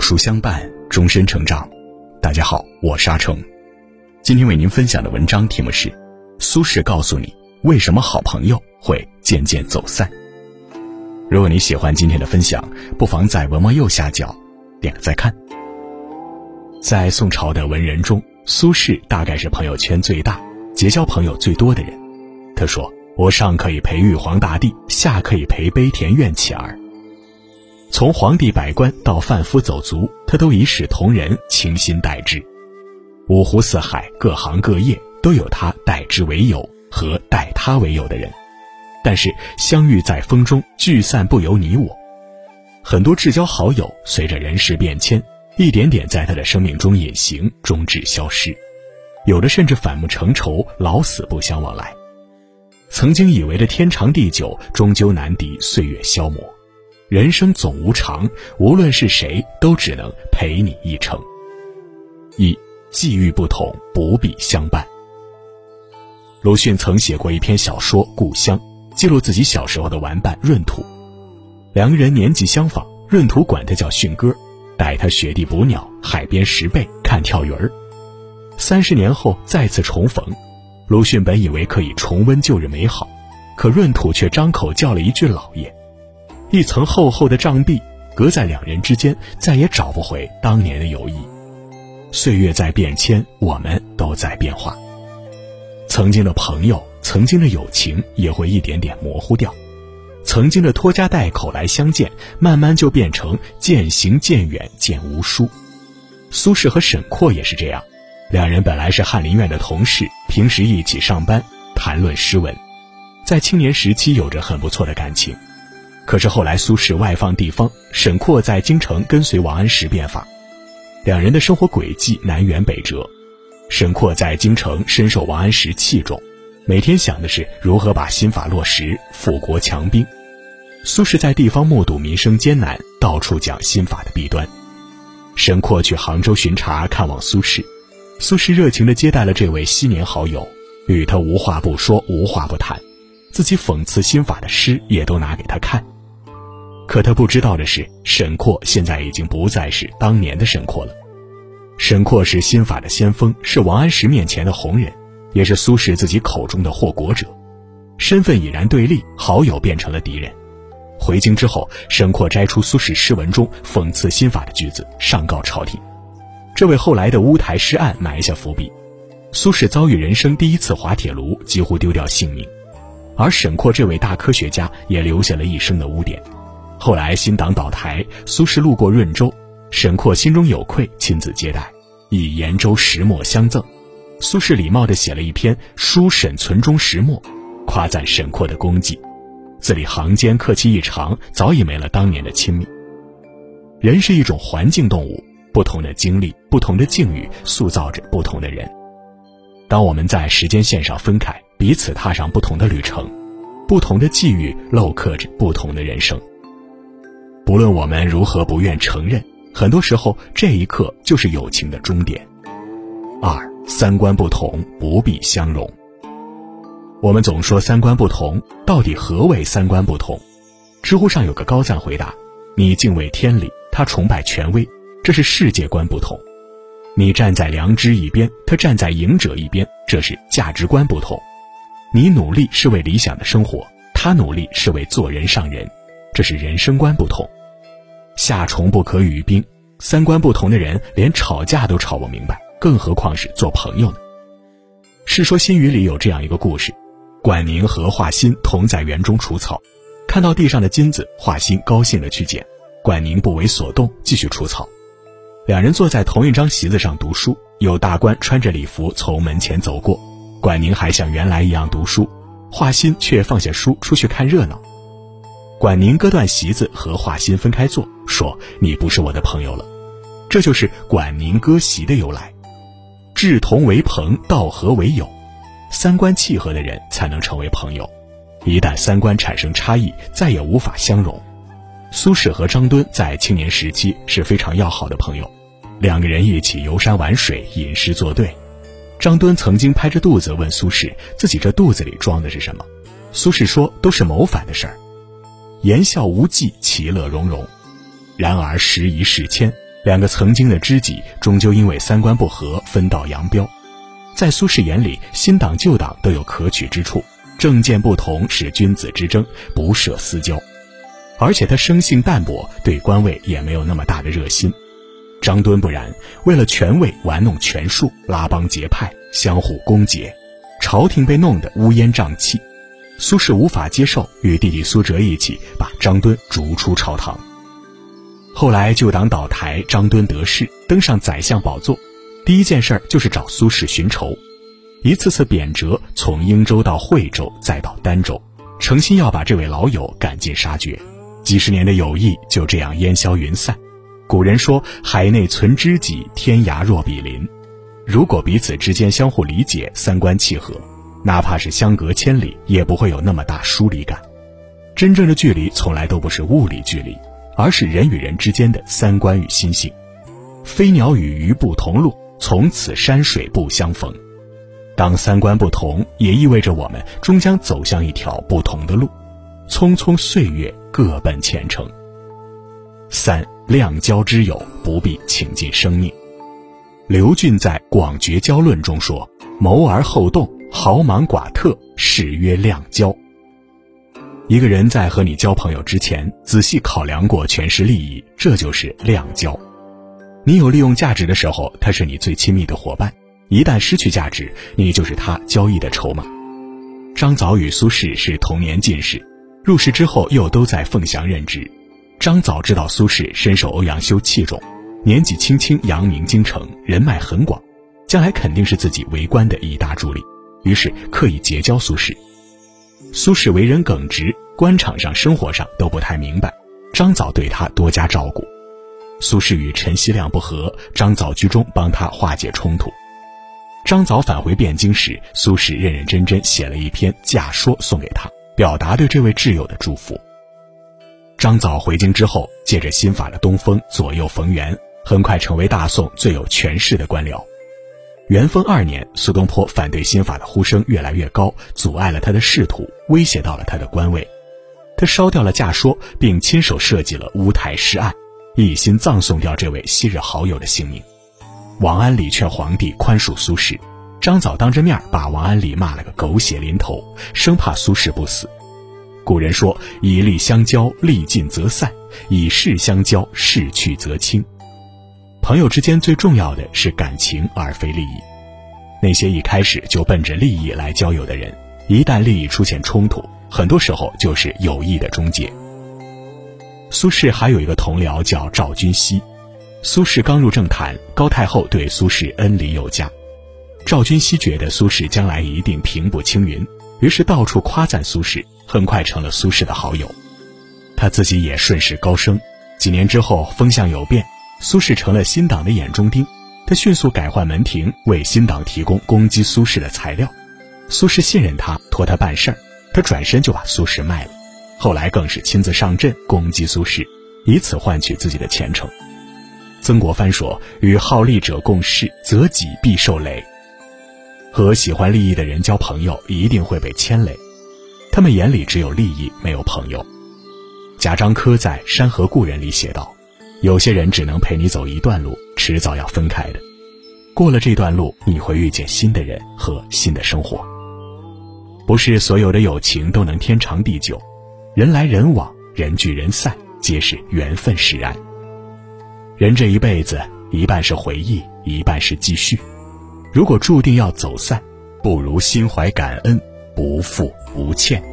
书相伴，终身成长。大家好，我是阿成，今天为您分享的文章题目是：苏轼告诉你为什么好朋友会渐渐走散。如果你喜欢今天的分享，不妨在文末右下角点个再看。在宋朝的文人中，苏轼大概是朋友圈最大、结交朋友最多的人。他说：“我上可以陪玉皇大帝，下可以陪卑田院乞儿。”从皇帝百官到贩夫走卒，他都一视同仁，倾心待之。五湖四海，各行各业都有他待之为友和待他为友的人。但是相遇在风中，聚散不由你我。很多至交好友随着人事变迁，一点点在他的生命中隐形，终至消失。有的甚至反目成仇，老死不相往来。曾经以为的天长地久，终究难敌岁月消磨。人生总无常，无论是谁，都只能陪你一程。一际遇不同，不必相伴。鲁迅曾写过一篇小说《故乡》，记录自己小时候的玩伴闰土。两个人年纪相仿，闰土管他叫迅哥，带他雪地捕鸟、海边拾贝、看跳鱼儿。三十年后再次重逢，鲁迅本以为可以重温旧日美好，可闰土却张口叫了一句“老爷”。一层厚厚的障壁，隔在两人之间，再也找不回当年的友谊。岁月在变迁，我们都在变化。曾经的朋友，曾经的友情，也会一点点模糊掉。曾经的拖家带口来相见，慢慢就变成渐行渐远，渐无书。苏轼和沈括也是这样，两人本来是翰林院的同事，平时一起上班，谈论诗文，在青年时期有着很不错的感情。可是后来，苏轼外放地方，沈括在京城跟随王安石变法，两人的生活轨迹南辕北辙。沈括在京城深受王安石器重，每天想的是如何把新法落实，富国强兵。苏轼在地方目睹民生艰难，到处讲新法的弊端。沈括去杭州巡查看望苏轼，苏轼热情地接待了这位昔年好友，与他无话不说，无话不谈，自己讽刺新法的诗也都拿给他看。可他不知道的是，沈括现在已经不再是当年的沈括了。沈括是新法的先锋，是王安石面前的红人，也是苏轼自己口中的祸国者。身份已然对立，好友变成了敌人。回京之后，沈括摘出苏轼诗文中讽刺新法的句子，上告朝廷，这为后来的乌台诗案埋下伏笔。苏轼遭遇人生第一次滑铁卢，几乎丢掉性命，而沈括这位大科学家也留下了一生的污点。后来新党倒台，苏轼路过润州，沈括心中有愧，亲自接待，以延州石墨相赠。苏轼礼貌地写了一篇《书沈存中石墨》，夸赞沈括的功绩，字里行间客气异常，早已没了当年的亲密。人是一种环境动物，不同的经历、不同的境遇，塑造着不同的人。当我们在时间线上分开，彼此踏上不同的旅程，不同的际遇镂刻着不同的人生。不论我们如何不愿承认，很多时候这一刻就是友情的终点。二三观不同不必相容。我们总说三观不同，到底何为三观不同？知乎上有个高赞回答：你敬畏天理，他崇拜权威，这是世界观不同；你站在良知一边，他站在赢者一边，这是价值观不同；你努力是为理想的生活，他努力是为做人上人，这是人生观不同。夏虫不可语冰，三观不同的人连吵架都吵不明白，更何况是做朋友呢？《世说新语》里有这样一个故事：管宁和华歆同在园中除草，看到地上的金子，华歆高兴地去捡，管宁不为所动，继续除草。两人坐在同一张席子上读书，有大官穿着礼服从门前走过，管宁还像原来一样读书，华歆却放下书出去看热闹。管宁割断席子，和华歆分开坐，说：“你不是我的朋友了。”这就是管宁割席的由来。志同为朋，道合为友，三观契合的人才能成为朋友。一旦三观产生差异，再也无法相容。苏轼和张敦在青年时期是非常要好的朋友，两个人一起游山玩水，吟诗作对。张敦曾经拍着肚子问苏轼：“自己这肚子里装的是什么？”苏轼说：“都是谋反的事儿。”言笑无忌，其乐融融。然而时移世迁，两个曾经的知己，终究因为三观不合分道扬镳。在苏轼眼里，新党旧党都有可取之处，政见不同是君子之争，不涉私交。而且他生性淡泊，对官位也没有那么大的热心。张敦不然，为了权位玩弄权术，拉帮结派，相互攻讦，朝廷被弄得乌烟瘴气。苏轼无法接受，与弟弟苏辙一起把张敦逐出朝堂。后来旧党倒台，张敦得势，登上宰相宝座。第一件事就是找苏轼寻仇，一次次贬谪，从英州到惠州，再到儋州，诚心要把这位老友赶尽杀绝。几十年的友谊就这样烟消云散。古人说：“海内存知己，天涯若比邻。”如果彼此之间相互理解，三观契合，哪怕是相隔千里，也不会有那么大疏离感。真正的距离从来都不是物理距离，而是人与人之间的三观与心性。飞鸟与鱼不同路。从此山水不相逢。当三观不同，也意味着我们终将走向一条不同的路。匆匆岁月，各奔前程。三量交之友，不必倾尽生命。刘俊在《广绝交论》中说：“谋而后动，豪莽寡特，是曰量交。”一个人在和你交朋友之前，仔细考量过权势利益，这就是量交。你有利用价值的时候，他是你最亲密的伙伴；一旦失去价值，你就是他交易的筹码。张藻与苏轼是同年进士，入仕之后又都在凤翔任职。张藻知道苏轼深受欧阳修器重，年纪轻轻扬名京城，人脉很广，将来肯定是自己为官的一大助力，于是刻意结交苏轼。苏轼为人耿直，官场上、生活上都不太明白，张藻对他多加照顾。苏轼与陈希亮不和，张藻居中帮他化解冲突。张藻返回汴京时，苏轼认认真真写了一篇假说送给他，表达对这位挚友的祝福。张藻回京之后，借着新法的东风，左右逢源，很快成为大宋最有权势的官僚。元丰二年，苏东坡反对新法的呼声越来越高，阻碍了他的仕途，威胁到了他的官位。他烧掉了假说，并亲手设计了乌台诗案。一心葬送掉这位昔日好友的性命。王安礼劝皇帝宽恕苏轼，张藻当着面把王安礼骂了个狗血淋头，生怕苏轼不死。古人说：“以利相交，利尽则散；以势相交，势去则清。”朋友之间最重要的是感情，而非利益。那些一开始就奔着利益来交友的人，一旦利益出现冲突，很多时候就是友谊的终结。苏轼还有一个同僚叫赵君熙。苏轼刚入政坛，高太后对苏轼恩礼有加。赵君熙觉得苏轼将来一定平步青云，于是到处夸赞苏轼，很快成了苏轼的好友。他自己也顺势高升。几年之后，风向有变，苏轼成了新党的眼中钉。他迅速改换门庭，为新党提供攻击苏轼的材料。苏轼信任他，托他办事儿，他转身就把苏轼卖了。后来更是亲自上阵攻击苏轼，以此换取自己的前程。曾国藩说：“与好利者共事，则己必受累。”和喜欢利益的人交朋友，一定会被牵累。他们眼里只有利益，没有朋友。贾樟柯在《山河故人》里写道：“有些人只能陪你走一段路，迟早要分开的。过了这段路，你会遇见新的人和新的生活。不是所有的友情都能天长地久。”人来人往，人聚人散，皆是缘分使然。人这一辈子，一半是回忆，一半是继续。如果注定要走散，不如心怀感恩，不负不欠。